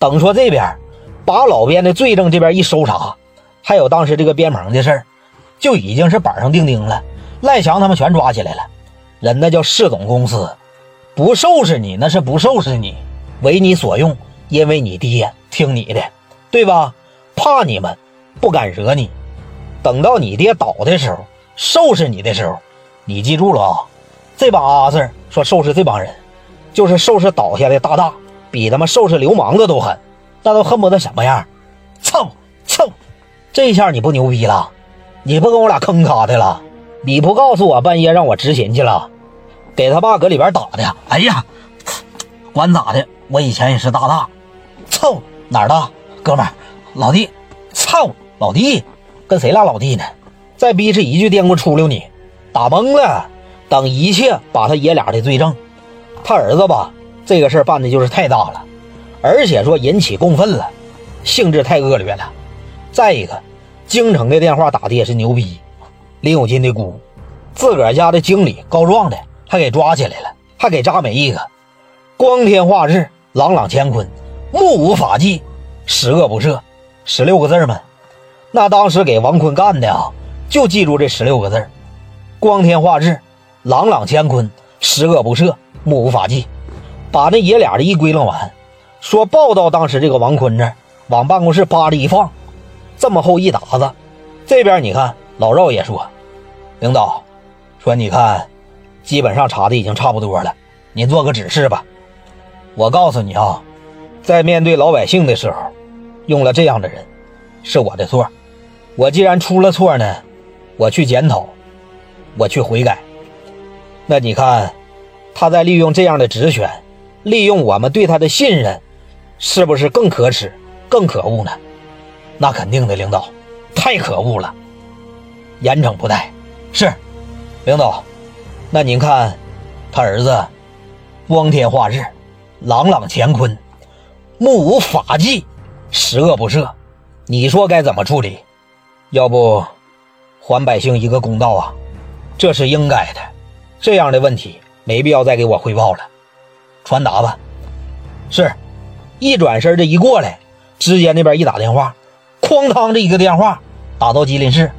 等说这边把老边的罪证这边一搜查，还有当时这个边棚的事儿，就已经是板上钉钉了。赖强他们全抓起来了，人那叫市总公司，不收拾你那是不收拾你，为你所用，因为你爹听你的，对吧？怕你们，不敢惹你。等到你爹倒的时候，收拾你的时候，你记住了啊！这帮阿 Sir 说收拾这帮人，就是收拾倒下的大大，比他妈收拾流氓的都狠，那都恨不得什么样？操操！这下你不牛逼了，你不跟我俩坑他的了？你不告诉我半夜让我执勤去了，给他爸搁里边打的。哎呀，管咋的，我以前也是大大。操哪儿大哥们，老弟，操老弟，跟谁俩老弟呢？再逼是一句颠锅出溜你，打懵了。等一切把他爷俩的罪证，他儿子吧，这个事儿办的就是太大了，而且说引起公愤了，性质太恶劣了。再一个，京城的电话打的也是牛逼。林有金的姑，自个儿家的经理告状的，还给抓起来了，还给扎没一个。光天化日，朗朗乾坤，目无法纪，十恶不赦，十六个字嘛。那当时给王坤干的啊，就记住这十六个字光天化日，朗朗乾坤，十恶不赦，目无法纪。把那爷俩的一归拢完，说报到当时这个王坤这，往办公室扒里一放，这么厚一沓子。这边你看。老赵也说：“领导说，你看，基本上查的已经差不多了，你做个指示吧。我告诉你啊，在面对老百姓的时候，用了这样的人，是我的错。我既然出了错呢，我去检讨，我去悔改。那你看，他在利用这样的职权，利用我们对他的信任，是不是更可耻、更可恶呢？那肯定的，领导，太可恶了。”严惩不贷，是，领导。那您看，他儿子光天化日，朗朗乾坤，目无法纪，十恶不赦，你说该怎么处理？要不还百姓一个公道啊？这是应该的。这样的问题没必要再给我汇报了，传达吧。是，一转身这一过来，直接那边一打电话，哐当这一个电话打到吉林市。